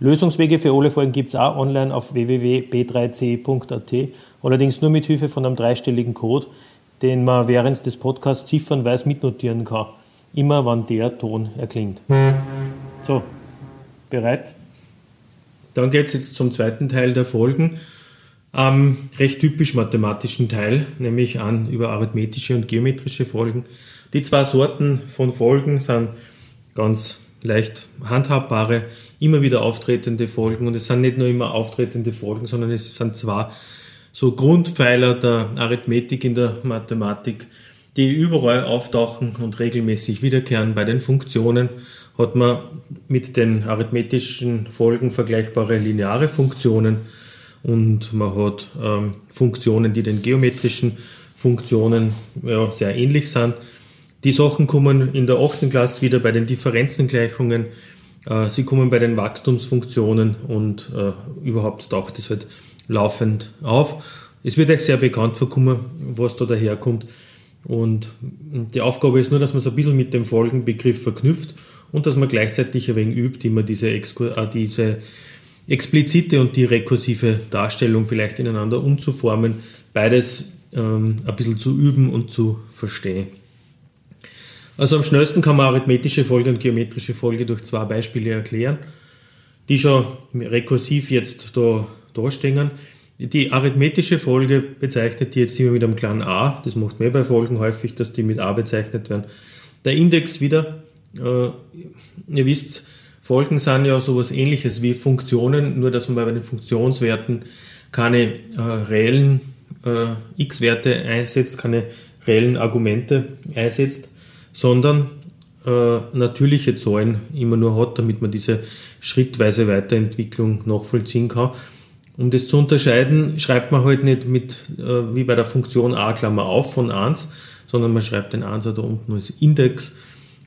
Lösungswege für alle Folgen gibt es auch online auf www.b3c.at, allerdings nur mit Hilfe von einem dreistelligen Code, den man während des Podcasts ziffernweise mitnotieren kann, immer wann der Ton erklingt. So, bereit? Dann geht es jetzt zum zweiten Teil der Folgen, am recht typisch mathematischen Teil, nämlich an über arithmetische und geometrische Folgen. Die zwei Sorten von Folgen sind ganz leicht handhabbare, immer wieder auftretende Folgen. Und es sind nicht nur immer auftretende Folgen, sondern es sind zwar so Grundpfeiler der Arithmetik in der Mathematik, die überall auftauchen und regelmäßig wiederkehren. Bei den Funktionen hat man mit den arithmetischen Folgen vergleichbare lineare Funktionen und man hat ähm, Funktionen, die den geometrischen Funktionen ja, sehr ähnlich sind. Die Sachen kommen in der 8. Klasse wieder bei den Differenzengleichungen. Äh, sie kommen bei den Wachstumsfunktionen und äh, überhaupt taucht es halt laufend auf. Es wird euch sehr bekannt vorkommen, was da daherkommt. Und die Aufgabe ist nur, dass man es ein bisschen mit dem Folgenbegriff verknüpft und dass man gleichzeitig ein wenig übt, immer diese, äh, diese explizite und die rekursive Darstellung vielleicht ineinander umzuformen. Beides ähm, ein bisschen zu üben und zu verstehen. Also am schnellsten kann man arithmetische Folge und geometrische Folge durch zwei Beispiele erklären, die schon rekursiv jetzt da dastehen. Die arithmetische Folge bezeichnet die jetzt immer mit einem kleinen a. Das macht man bei Folgen häufig, dass die mit a bezeichnet werden. Der Index wieder, äh, ihr wisst, Folgen sind ja sowas ähnliches wie Funktionen, nur dass man bei den Funktionswerten keine äh, reellen äh, x-Werte einsetzt, keine reellen Argumente einsetzt, sondern äh, natürliche Zahlen immer nur hat, damit man diese schrittweise Weiterentwicklung nachvollziehen kann. Um das zu unterscheiden, schreibt man halt nicht mit, äh, wie bei der Funktion a Klammer auf von 1, sondern man schreibt den 1 da unten als Index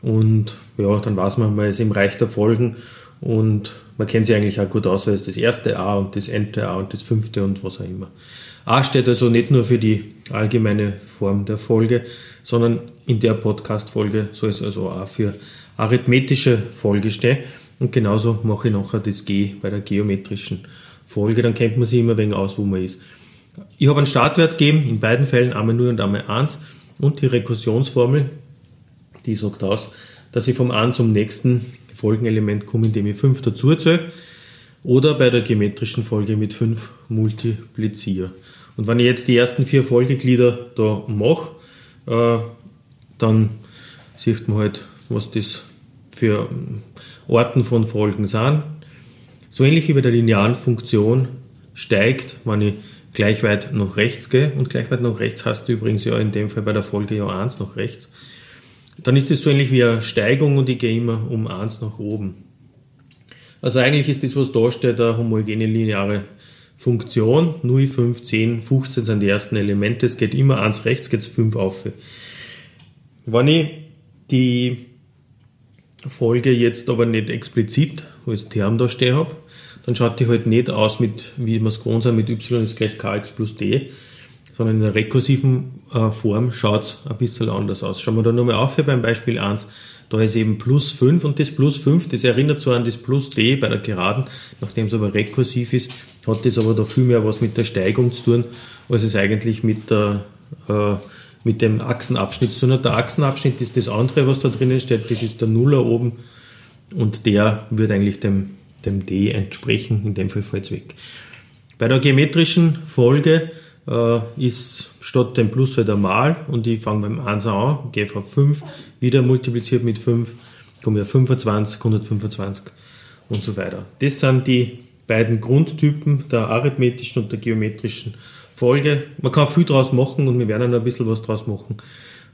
und ja, dann weiß man, man ist im Reich der Folgen und man kennt sich eigentlich auch gut aus, weil es das erste A und das nte A und das fünfte und was auch immer. A steht also nicht nur für die allgemeine Form der Folge, sondern in der Podcast-Folge soll es also auch für arithmetische Folge stehen. Und genauso mache ich nachher das G bei der geometrischen Folge. Dann kennt man sich immer wegen aus, wo man ist. Ich habe einen Startwert gegeben, in beiden Fällen einmal 0 und einmal 1. Und die Rekursionsformel, die sagt aus, dass ich vom einen zum nächsten Folgenelement komme, indem ich 5 dazu zähle. Oder bei der geometrischen Folge mit 5 multipliziere. Und wenn ich jetzt die ersten vier Folgeglieder da mache, äh, dann sieht man halt, was das für Orten von Folgen sind. So ähnlich wie bei der linearen Funktion steigt, wenn ich gleich weit nach rechts gehe, und gleich weit nach rechts hast du übrigens ja in dem Fall bei der Folge ja 1 nach rechts, dann ist das so ähnlich wie eine Steigung und ich gehe immer um 1 nach oben. Also eigentlich ist das, was da steht, eine homogene lineare Funktion. 0, 5, 10, 15 sind die ersten Elemente. Es geht immer 1 rechts, geht es 5 auf. Wenn ich die Folge jetzt aber nicht explizit als Term da stehen habe, dann schaut die halt nicht aus mit, wie man es gewohnt sind, mit y ist gleich kx plus d, sondern in der rekursiven äh, Form schaut es ein bisschen anders aus. Schauen wir da nochmal auf hier beim Beispiel 1. Da ist eben plus 5 und das plus 5, das erinnert so an das plus d bei der Geraden, nachdem es aber rekursiv ist, hat das aber da viel mehr was mit der Steigung zu tun, als es eigentlich mit der äh, mit dem Achsenabschnitt hat. Der Achsenabschnitt ist das andere, was da drinnen steht, das ist der Nuller oben und der wird eigentlich dem, dem D entsprechen, in dem Fall fällt es weg. Bei der geometrischen Folge äh, ist statt dem Plus halt ein Mal und ich fange beim 1 an, gehe auf 5, wieder multipliziert mit 5, komme auf 25, 125 und so weiter. Das sind die beiden Grundtypen der arithmetischen und der geometrischen Folge. Man kann viel draus machen und wir werden noch ein bisschen was draus machen.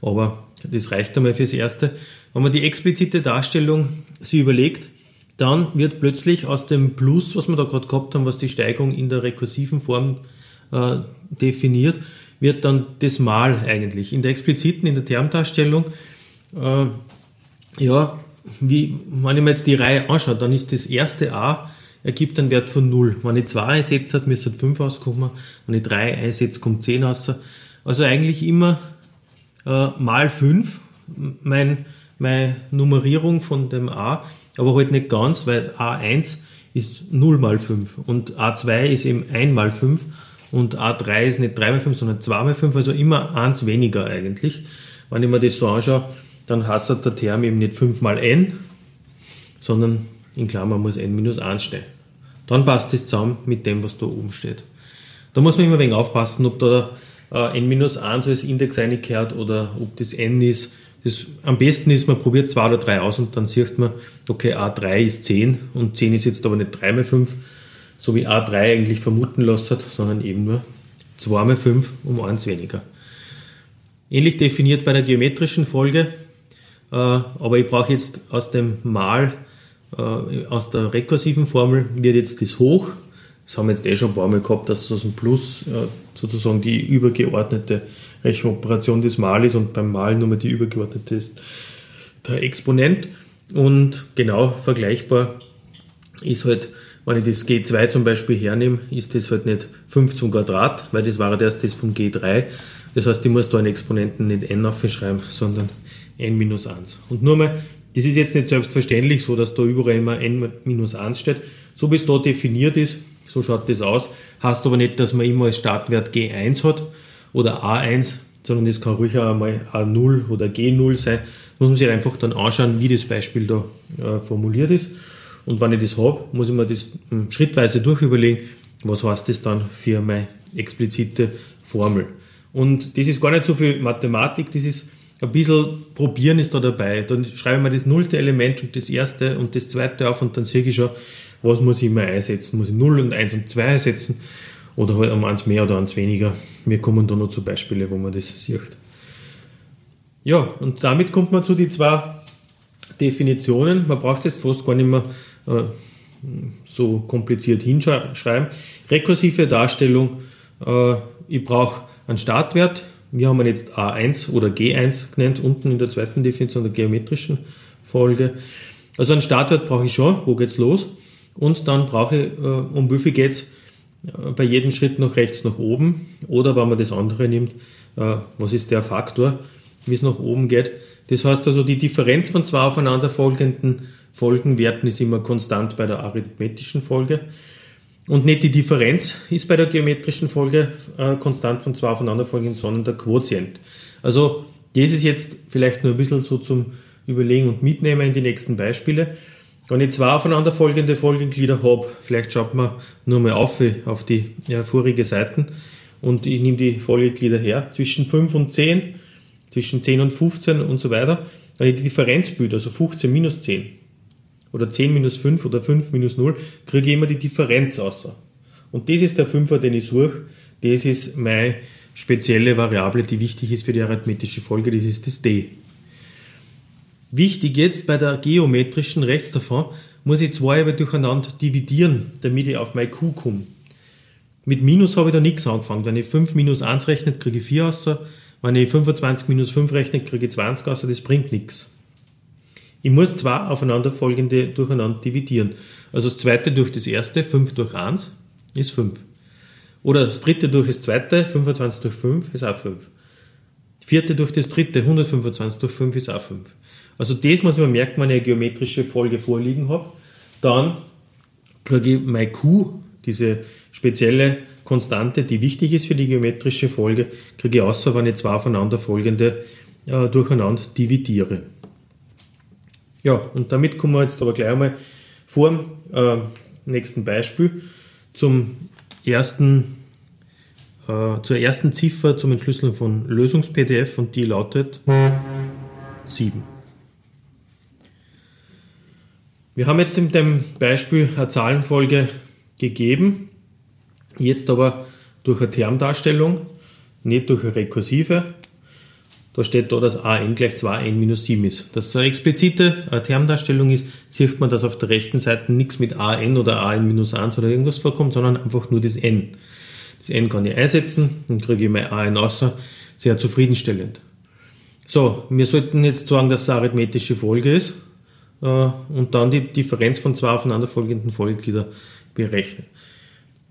Aber das reicht einmal fürs Erste. Wenn man die explizite Darstellung sich überlegt, dann wird plötzlich aus dem Plus, was wir da gerade gehabt haben, was die Steigung in der rekursiven Form äh, definiert, wird dann das Mal eigentlich. In der expliziten, in der Termdarstellung, äh, ja, wie, wenn ich mir jetzt die Reihe anschaue, dann ist das erste A ergibt einen Wert von 0. Wenn ich 2 einsetze, müsste 5 rauskommen. Wenn ich 3 einsetze, kommt 10 raus. Also eigentlich immer äh, mal 5, mein, meine Nummerierung von dem A, aber halt nicht ganz, weil A1 ist 0 mal 5 und A2 ist eben 1 mal 5 und A3 ist nicht 3 mal 5, sondern 2 mal 5, also immer eins weniger eigentlich. Wenn ich mir das so anschaue, dann heißt der Term eben nicht 5 mal n, sondern in Klammern muss n minus 1 stehen. Dann passt das zusammen mit dem, was da oben steht. Da muss man immer ein wenig aufpassen, ob da äh, n minus 1 als Index eingekehrt oder ob das n ist. Das, am besten ist, man probiert 2 oder 3 aus und dann sieht man, okay, A3 ist 10 und 10 ist jetzt aber nicht 3 mal 5, so wie A3 eigentlich vermuten hat, sondern eben nur 2 mal 5 um 1 weniger. Ähnlich definiert bei der geometrischen Folge, äh, aber ich brauche jetzt aus dem Mal, äh, aus der rekursiven Formel, wird jetzt das hoch. Das haben wir jetzt eh schon ein paar Mal gehabt, dass aus dem Plus äh, sozusagen die übergeordnete Rechenoperation des Mal ist und beim Mal nur die übergeordnete ist der Exponent. Und genau vergleichbar ist halt, wenn ich das G2 zum Beispiel hernehme, ist das halt nicht 5 zum Quadrat, weil das war erst das vom G3. Das heißt, ich muss da einen Exponenten nicht n aufschreiben, sondern n minus 1. Und nur mal, das ist jetzt nicht selbstverständlich so, dass da überall immer n minus 1 steht. So wie es da definiert ist, so schaut das aus. Heißt aber nicht, dass man immer als Startwert G1 hat oder A1, sondern das kann ruhig auch einmal A0 oder G0 sein. Muss man sich einfach dann anschauen, wie das Beispiel da äh, formuliert ist. Und wenn ich das habe, muss ich mir das hm, schrittweise durchüberlegen, was heißt das dann für meine explizite Formel. Und das ist gar nicht so viel Mathematik, das ist ein bisschen probieren ist da dabei. Dann schreibe ich mir das nullte Element und das erste und das zweite auf und dann sehe ich schon, was muss ich immer einsetzen. Muss ich 0 und 1 und 2 einsetzen oder halt um eins mehr oder eins weniger. Wir kommen da noch zu Beispielen, wo man das sieht. Ja, und damit kommt man zu den zwei Definitionen. Man braucht jetzt fast gar nicht mehr äh, so kompliziert hinschreiben. Rekursive Darstellung, äh, ich brauche einen Startwert, wir haben ihn jetzt A1 oder G1 genannt, unten in der zweiten Definition der geometrischen Folge. Also einen Startwert brauche ich schon, wo geht's los? Und dann brauche ich, äh, um wie viel geht's äh, bei jedem Schritt nach rechts nach oben? Oder wenn man das andere nimmt, äh, was ist der Faktor, wie es nach oben geht? Das heißt also, die Differenz von zwei aufeinanderfolgenden Folgenwerten ist immer konstant bei der arithmetischen Folge. Und nicht die Differenz ist bei der geometrischen Folge äh, konstant von zwei aufeinanderfolgenden, sondern der Quotient. Also das ist jetzt vielleicht nur ein bisschen so zum Überlegen und Mitnehmen in die nächsten Beispiele. Wenn ich zwei aufeinanderfolgende Folgenglieder habe, vielleicht schaut man nur mal auf auf die ja, vorige Seiten und ich nehme die Folgeglieder her, zwischen 5 und 10, zwischen 10 und 15 und so weiter. Wenn ich die Differenz bilde, also 15 minus 10, oder 10 minus 5 oder 5 minus 0, kriege ich immer die Differenz außer. Und das ist der Fünfer, den ich suche. Das ist meine spezielle Variable, die wichtig ist für die arithmetische Folge. Das ist das d. Wichtig jetzt bei der geometrischen rechts davon, muss ich zwei aber durcheinander dividieren, damit ich auf mein q komme. Mit Minus habe ich da nichts angefangen. Wenn ich 5 minus 1 rechne, kriege ich 4 raus. Wenn ich 25 minus 5 rechne, kriege ich 20 raus. Das bringt nichts. Ich muss zwei aufeinanderfolgende durcheinander dividieren. Also das zweite durch das erste, 5 durch 1 ist 5. Oder das dritte durch das zweite, 25 durch 5 ist auch 5. Vierte durch das dritte, 125 durch 5 ist auch 5. Also das muss ich mir merken, wenn ich eine geometrische Folge vorliegen habe. Dann kriege ich mein Q, diese spezielle Konstante, die wichtig ist für die geometrische Folge, kriege ich außer, wenn ich zwei aufeinanderfolgende äh, durcheinander dividiere. Ja, und damit kommen wir jetzt aber gleich einmal vor dem äh, nächsten Beispiel zum ersten, äh, zur ersten Ziffer zum Entschlüsseln von Lösungs-PDF und die lautet 7. Wir haben jetzt in dem Beispiel eine Zahlenfolge gegeben, jetzt aber durch eine Termdarstellung, nicht durch eine rekursive. Da steht da, dass an gleich 2n minus 7 ist. Dass es eine explizite äh, Termdarstellung ist, sieht man, dass auf der rechten Seite nichts mit an oder an minus 1 oder irgendwas vorkommt, sondern einfach nur das n. Das n kann ich einsetzen, dann kriege ich mein an außer. Sehr zufriedenstellend. So, wir sollten jetzt sagen, dass es eine arithmetische Folge ist äh, und dann die Differenz von zwei aufeinanderfolgenden Folgeglieder berechnen.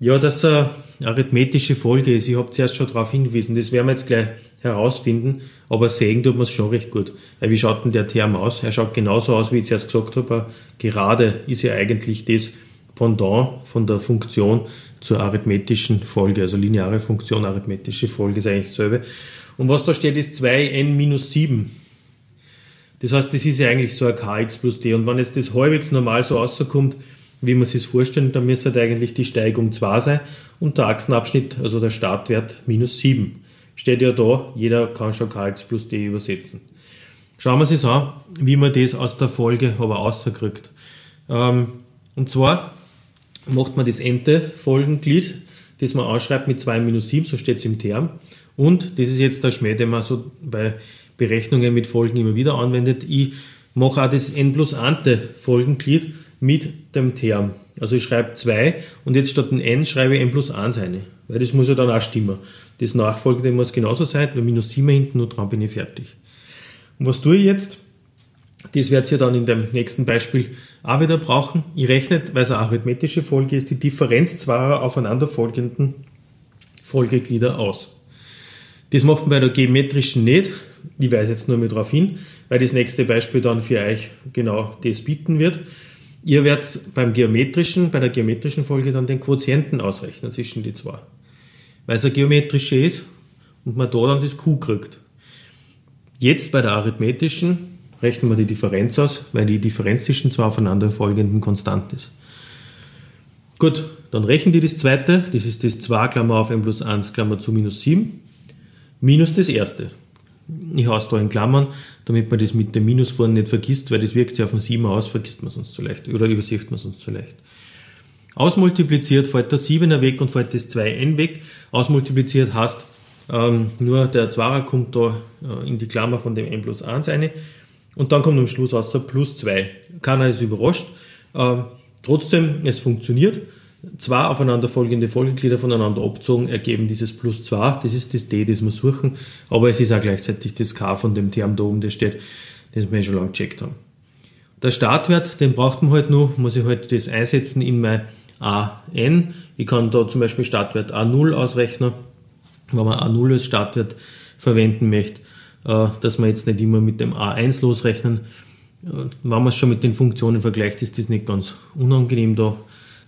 Ja, dass eine arithmetische Folge ist, ich habe zuerst schon darauf hingewiesen, das werden wir jetzt gleich herausfinden, aber sehen tut man es schon recht gut. Weil wie schaut denn der Term aus? Er schaut genauso aus, wie ich zuerst gesagt habe. Gerade ist ja eigentlich das Pendant von der Funktion zur arithmetischen Folge, also lineare Funktion, arithmetische Folge ist eigentlich dasselbe. Und was da steht, ist 2n minus 7. Das heißt, das ist ja eigentlich so ein kx plus d. Und wenn jetzt das halbwegs normal so rauskommt, wie man sich vorstellt, dann müsste halt eigentlich die Steigung 2 sein und der Achsenabschnitt, also der Startwert, minus 7. Steht ja da, jeder kann schon kx plus d übersetzen. Schauen wir uns an, wie man das aus der Folge aber rauskriegt. Ähm, und zwar macht man das ente Folgenglied, das man anschreibt mit 2 minus 7, so steht es im Term. Und, das ist jetzt der Schmäh, den man so bei Berechnungen mit Folgen immer wieder anwendet, ich mache auch das n plus ante Folgenglied mit dem Term. Also ich schreibe 2 und jetzt statt ein n schreibe ich n plus 1 eine. Weil das muss ja dann auch stimmen. Das Nachfolgende muss genauso sein, weil minus 7 hinten, nur dran bin ich fertig. Und was tue ich jetzt? Das werdet ihr dann in dem nächsten Beispiel auch wieder brauchen. Ich rechne, weil es eine arithmetische Folge ist, die Differenz zweier aufeinanderfolgenden Folgeglieder aus. Das macht man bei der geometrischen nicht. Ich weise jetzt nur mal darauf hin, weil das nächste Beispiel dann für euch genau das bieten wird. Ihr werdet beim geometrischen, bei der geometrischen Folge dann den Quotienten ausrechnen zwischen die zwei. Weil es eine geometrische ist und man da dann das Q kriegt. Jetzt bei der arithmetischen rechnen wir die Differenz aus, weil die Differenz zwischen zwei aufeinanderfolgenden konstant ist. Gut, dann rechnen die das zweite, das ist das 2 Klammer auf n plus 1 Klammer zu minus 7, minus das erste. Ich haue es da in Klammern, damit man das mit dem Minus vorne nicht vergisst, weil das wirkt sich auf den 7 aus, vergisst man sonst zu leicht oder übersieht man sonst zu leicht. Ausmultipliziert fällt der 7er weg und fällt das 2n weg. Ausmultipliziert heißt, ähm, nur der Zwarer kommt da äh, in die Klammer von dem n plus 1 eine und dann kommt am Schluss außer plus 2. Keiner ist überrascht. Ähm, trotzdem, es funktioniert. Zwei aufeinanderfolgende Folgeglieder voneinander abzogen ergeben dieses plus 2. Das ist das D, das wir suchen. Aber es ist auch gleichzeitig das K von dem Term da oben, das steht, das wir schon lange gecheckt haben. Der Startwert, den braucht man halt nur, muss ich halt das einsetzen in mein AN. Ich kann da zum Beispiel Startwert A0 ausrechnen, wenn man A0 als Startwert verwenden möchte. Äh, dass man jetzt nicht immer mit dem A1 losrechnen. Äh, wenn man es schon mit den Funktionen vergleicht, ist das nicht ganz unangenehm da.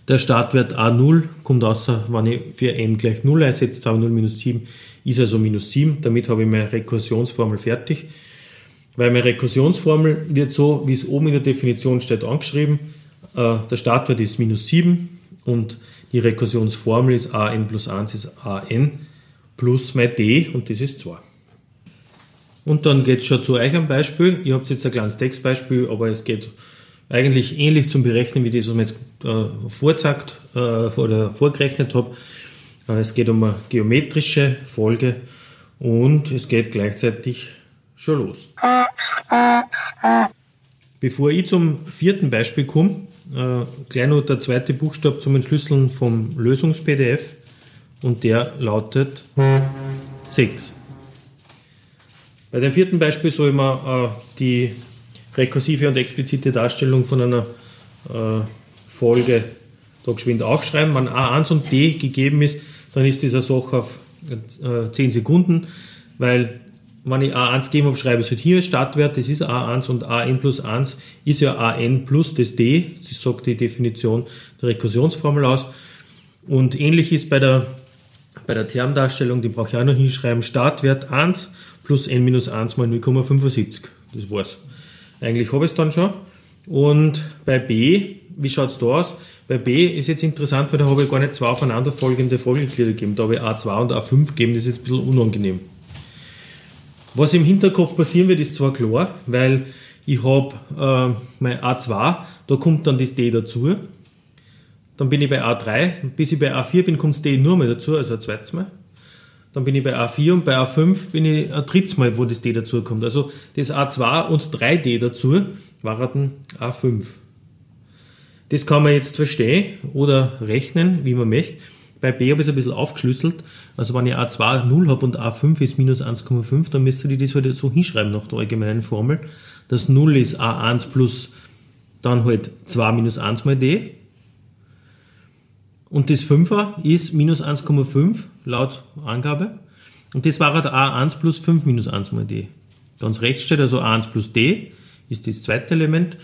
Der Startwert A0 kommt außer, wenn ich für n gleich 0 einsetze, habe 0 minus 7, ist also minus 7. Damit habe ich meine Rekursionsformel fertig. Weil meine Rekursionsformel wird so, wie es oben in der Definition steht, angeschrieben. Äh, der Startwert ist minus 7 und die Rekursionsformel ist an plus 1 ist an plus mein d und das ist 2. Und dann geht es schon zu euch ein Beispiel. Ihr habt jetzt ein kleines Textbeispiel, aber es geht eigentlich ähnlich zum Berechnen wie das, was ich jetzt äh, äh, oder vorgerechnet habe. Äh, es geht um eine geometrische Folge und es geht gleichzeitig schon los. Bevor ich zum vierten Beispiel komme, äh, gleich noch der zweite Buchstabe zum Entschlüsseln vom Lösungs-PDF und der lautet 6. Bei dem vierten Beispiel soll man äh, die rekursive und explizite Darstellung von einer äh, Folge da geschwind aufschreiben. Wenn A1 und D gegeben ist, dann ist dieser Sache auf äh, 10 Sekunden, weil wenn ich A1 gegeben habe, schreibe ich es halt hier Startwert, das ist A1 und AN plus 1 ist ja AN plus das D, das sagt die Definition der Rekursionsformel aus. Und ähnlich ist bei der, bei der Termdarstellung, die brauche ich auch noch hinschreiben, Startwert 1 plus n minus 1 mal 0,75. Das war's. Eigentlich habe ich es dann schon. Und bei b, wie schaut es da aus? Bei b ist jetzt interessant, weil da habe ich gar nicht zwei aufeinanderfolgende Folgeglieder gegeben. Da habe ich A2 und A5 gegeben, das ist jetzt ein bisschen unangenehm. Was im Hinterkopf passieren wird, ist zwar klar, weil ich habe äh, mein A2, da kommt dann das D dazu. Dann bin ich bei A3, bis ich bei A4 bin, kommt das D nur mal dazu, also ein zweites Mal. dann bin ich bei A4 und bei A5 bin ich ein drittes Mal, wo das D dazu kommt. Also das A2 und 3D dazu waren A5. Das kann man jetzt verstehen oder rechnen, wie man möchte. Bei B habe ich es ein bisschen aufgeschlüsselt. Also wenn ich A2 0 habe und A5 ist minus 1,5, dann müsst ihr das halt so hinschreiben nach der allgemeinen Formel. Das 0 ist A1 plus dann halt 2 minus 1 mal D. Und das 5er ist minus 1,5 laut Angabe. Und das war halt A1 plus 5 minus 1 mal D. Ganz rechts steht also A1 plus D ist das zweite Element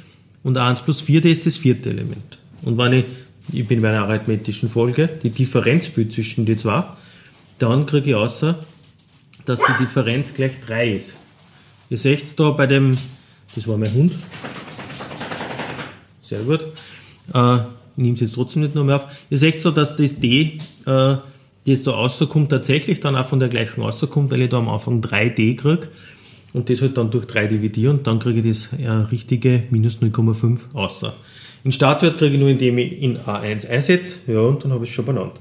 und A1 plus 4D ist das vierte Element. Und wenn ich, ich bin bei einer arithmetischen Folge, die Differenz bildet zwischen die zwei, dann kriege ich außer, dass die Differenz gleich 3 ist. Ihr seht es da bei dem, das war mein Hund, sehr gut, äh, ich nehme es jetzt trotzdem nicht noch mehr auf. Ihr seht so, dass das D, äh, das da rauskommt, tatsächlich dann auch von der gleichen rauskommt, weil ich da am Anfang 3D kriege und das halt dann durch 3 dividiere und dann kriege ich das äh, richtige minus 0,5 außer. Den Startwert kriege ich nur, indem ich in A1 einsetze, ja, und dann habe ich es schon benannt.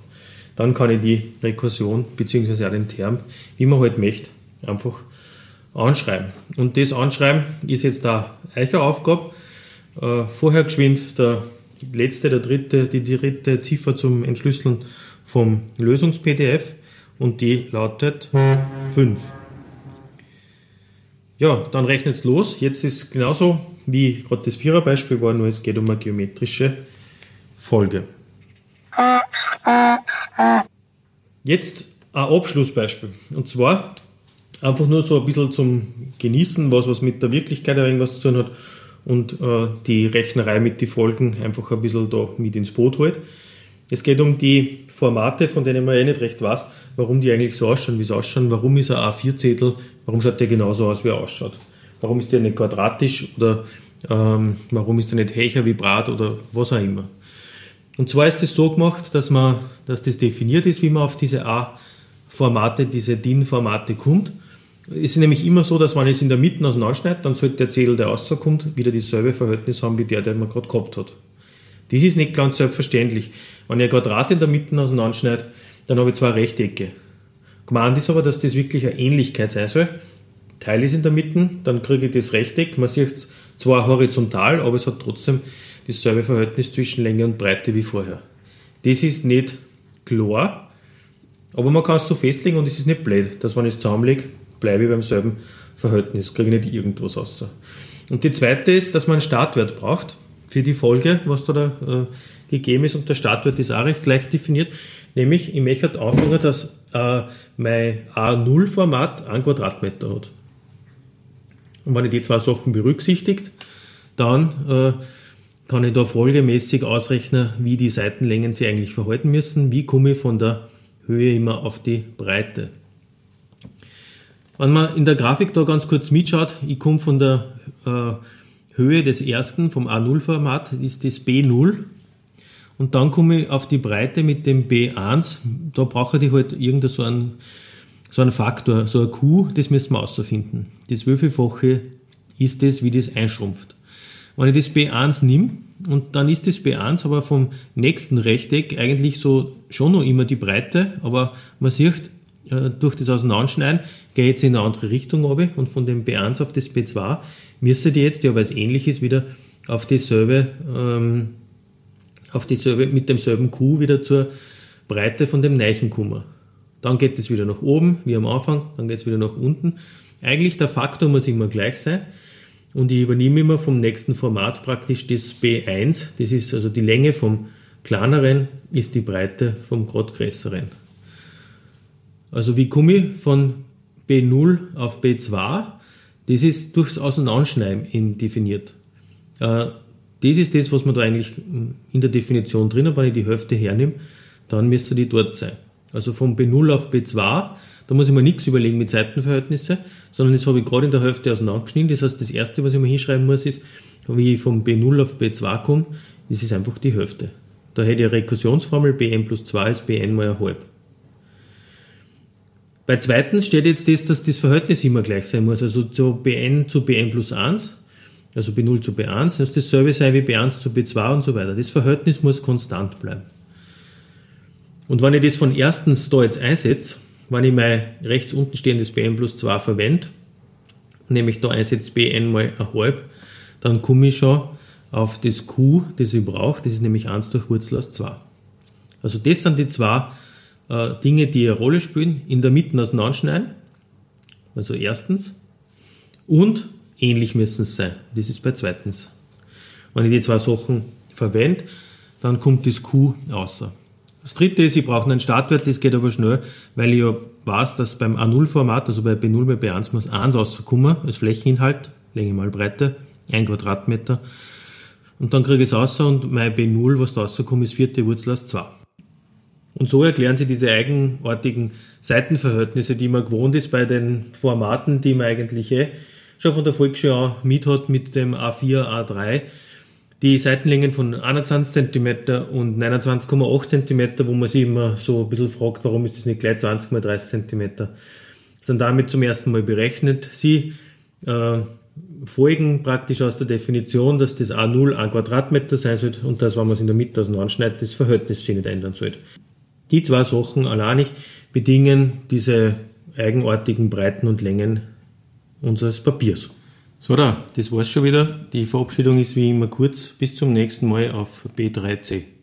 Dann kann ich die Rekursion bzw. auch den Term, wie man halt möchte, einfach anschreiben. Und das Anschreiben ist jetzt da eicher Aufgabe. Äh, vorher geschwind der letzte, der dritte, die dritte Ziffer zum Entschlüsseln vom Lösungs-PDF und die lautet 5. Ja, dann rechnet es los. Jetzt ist genauso wie gerade das Viererbeispiel war, nur es geht um eine geometrische Folge. Jetzt ein Abschlussbeispiel. Und zwar einfach nur so ein bisschen zum Genießen, was was mit der Wirklichkeit irgendwas zu tun hat und äh, die Rechnerei mit den Folgen einfach ein bisschen da mit ins Boot holt. Es geht um die Formate, von denen man eh nicht recht weiß, warum die eigentlich so ausschauen, wie sie ausschauen. Warum ist ein A4-Zettel, warum schaut der genauso aus, wie er ausschaut? Warum ist der nicht quadratisch oder ähm, warum ist der nicht hecher wie Brat oder was auch immer? Und zwar ist es so gemacht, dass, man, dass das definiert ist, wie man auf diese A-Formate, diese DIN-Formate kommt. Es ist nämlich immer so, dass wenn es in der Mitte auseinanderschneide, dann sollte der Zettel, der rauskommt, wieder dasselbe Verhältnis haben wie der, den man gerade gehabt hat. Das ist nicht ganz selbstverständlich. Wenn ich ein Quadrat in der Mitte auseinanderschneide, dann habe ich zwei Rechtecke. Gemeint ist aber, dass das wirklich eine Ähnlichkeit sein soll. Teil ist in der Mitte, dann kriege ich das Rechteck. Man sieht es zwar horizontal, aber es hat trotzdem dasselbe Verhältnis zwischen Länge und Breite wie vorher. Das ist nicht klar, aber man kann es so festlegen und es ist nicht blöd, dass ich es zusammenlege, bleibe ich beim selben Verhältnis, kriege ich nicht irgendwas raus. Und die zweite ist, dass man einen Startwert braucht für die Folge, was da, da äh, gegeben ist und der Startwert ist auch recht leicht definiert. Nämlich, ich möchte halt aufhängen, dass äh, mein A0-Format einen Quadratmeter hat. Und wenn ich die zwei Sachen berücksichtigt, dann äh, kann ich da folgemäßig ausrechnen, wie die Seitenlängen sich eigentlich verhalten müssen. Wie komme ich von der Höhe immer auf die Breite. Wenn man in der Grafik da ganz kurz mitschaut, ich komme von der äh, Höhe des ersten, vom A0-Format, ist das B0. Und dann komme ich auf die Breite mit dem B1. Da brauche ich halt irgendeinen so einen, so einen Faktor, so ein Q, das müssen wir ausfinden. Das wievielfache ist das, wie das einschrumpft. Wenn ich das B1 nehme, und dann ist das B1 aber vom nächsten Rechteck eigentlich so schon noch immer die Breite, aber man sieht, äh, durch das Auseinanderschneiden geht jetzt in eine andere Richtung runter und von dem B1 auf das B2 müsste die jetzt, ja, weil es ähnlich ist, wieder auf dieselbe, ähm, auf dieselbe, mit demselben Q wieder zur Breite von dem Neichen kommen. Dann geht es wieder nach oben, wie am Anfang, dann geht es wieder nach unten. Eigentlich der Faktor muss immer gleich sein. Und ich übernehme immer vom nächsten Format praktisch das B1. Das ist also die Länge vom kleineren, ist die Breite vom gerade größeren. Also wie komme ich von B0 auf B2? Das ist durchs Auseinanderschneiden definiert. Äh, das ist das, was man da eigentlich in der Definition drin hat. Wenn ich die Hälfte hernehme, dann müsste die dort sein. Also von B0 auf B2, da muss ich mir nichts überlegen mit Seitenverhältnisse, sondern das habe ich gerade in der Hälfte auseinandergeschnitten. Das heißt, das erste, was ich mir hinschreiben muss, ist, wie ich von B0 auf B2 komme, das ist einfach die Hälfte. Da hätte ich eine Rekursionsformel, Bn plus 2 ist Bn mal halb. Bei zweitens steht jetzt das, dass das Verhältnis immer gleich sein muss, also zu Bn zu Bn plus 1, also B0 zu B1, das dasselbe sein wie B1 zu B2 und so weiter. Das Verhältnis muss konstant bleiben. Und wenn ich das von erstens da jetzt einsetze, wenn ich mein rechts unten stehendes Bn plus 2 verwende, nämlich da einsetze Bn mal 1,5, dann komme ich schon auf das Q, das ich brauche, das ist nämlich 1 durch Wurzel aus 2. Also das sind die zwei äh, Dinge, die eine Rolle spielen. In der Mitte auseinanderschneiden, also erstens, und ähnlich müssen es sein. Das ist bei zweitens. Wenn ich die zwei Sachen verwende, dann kommt das Q außer. Das dritte ist, ich brauche einen Startwert, das geht aber schnell, weil ich ja weiß, dass beim A0-Format, also bei B0 bei B1 muss 1 rauskommen, als Flächeninhalt, Länge mal Breite, 1 Quadratmeter. Und dann kriege ich es raus und mein B0, was da rauskommt, ist vierte Wurzel aus 2. Und so erklären sie diese eigenartigen Seitenverhältnisse, die man gewohnt ist bei den Formaten, die man eigentlich eh schon von der Volksschule an mit hat mit dem A4, A3. Die Seitenlängen von 21 cm und 29,8 cm, wo man sich immer so ein bisschen fragt, warum ist das nicht gleich 20 mal 30 cm, sind damit zum ersten Mal berechnet. Sie äh, folgen praktisch aus der Definition, dass das A0 ein Quadratmeter sein sollte und dass, wenn man es in der Mitte auseinanderschneidet, das Verhältnis sich nicht ändern sollte. Die zwei Sachen alleinig bedingen diese eigenartigen Breiten und Längen unseres Papiers. So, da, das war's schon wieder. Die Verabschiedung ist wie immer kurz. Bis zum nächsten Mal auf B3C.